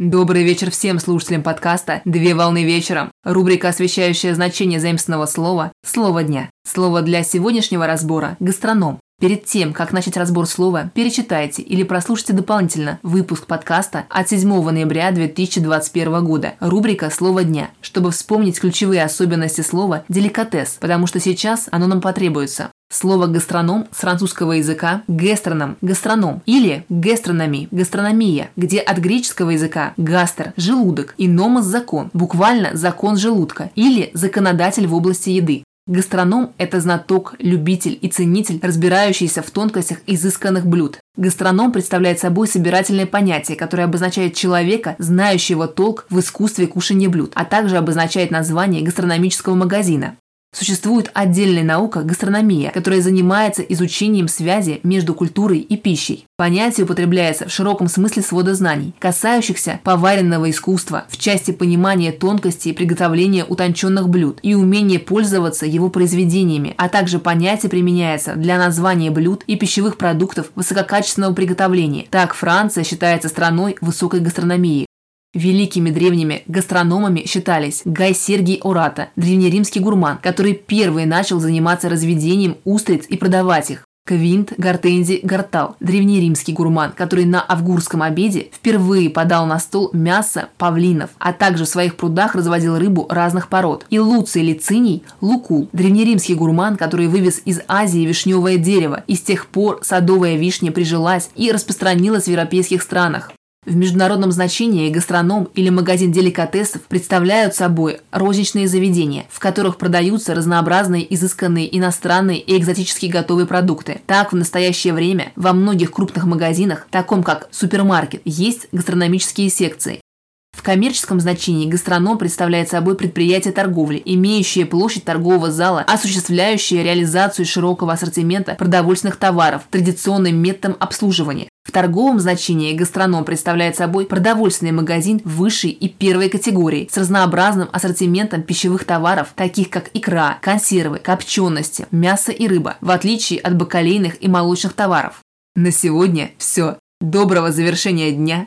Добрый вечер всем слушателям подкаста «Две волны вечером». Рубрика, освещающая значение заимственного слова «Слово дня». Слово для сегодняшнего разбора – гастроном. Перед тем, как начать разбор слова, перечитайте или прослушайте дополнительно выпуск подкаста от 7 ноября 2021 года, рубрика «Слово дня», чтобы вспомнить ключевые особенности слова «деликатес», потому что сейчас оно нам потребуется. Слово «гастроном» с французского языка «гастроном» – «гастроном» или «гастрономи» – «гастрономия», где от греческого языка «гастр» – «желудок» и «номос» – «закон», буквально «закон желудка» или «законодатель в области еды». Гастроном – это знаток, любитель и ценитель, разбирающийся в тонкостях изысканных блюд. Гастроном представляет собой собирательное понятие, которое обозначает человека, знающего толк в искусстве кушания блюд, а также обозначает название гастрономического магазина. Существует отдельная наука – гастрономия, которая занимается изучением связи между культурой и пищей. Понятие употребляется в широком смысле свода знаний, касающихся поваренного искусства в части понимания тонкостей приготовления утонченных блюд и умения пользоваться его произведениями, а также понятие применяется для названия блюд и пищевых продуктов высококачественного приготовления. Так Франция считается страной высокой гастрономии. Великими древними гастрономами считались Гай Сергий Ората, древнеримский гурман, который первый начал заниматься разведением устриц и продавать их. Квинт Гортензи Гартал, древнеримский гурман, который на авгурском обеде впервые подал на стол мясо павлинов, а также в своих прудах разводил рыбу разных пород. И Луций Лициний Лукул, древнеримский гурман, который вывез из Азии вишневое дерево, и с тех пор садовая вишня прижилась и распространилась в европейских странах. В международном значении гастроном или магазин деликатесов представляют собой розничные заведения, в которых продаются разнообразные изысканные иностранные и экзотические готовые продукты. Так, в настоящее время во многих крупных магазинах, таком как супермаркет, есть гастрономические секции. В коммерческом значении гастроном представляет собой предприятие торговли, имеющее площадь торгового зала, осуществляющее реализацию широкого ассортимента продовольственных товаров традиционным методом обслуживания. В торговом значении гастроном представляет собой продовольственный магазин высшей и первой категории с разнообразным ассортиментом пищевых товаров, таких как икра, консервы, копчености, мясо и рыба, в отличие от бакалейных и молочных товаров. На сегодня все. Доброго завершения дня.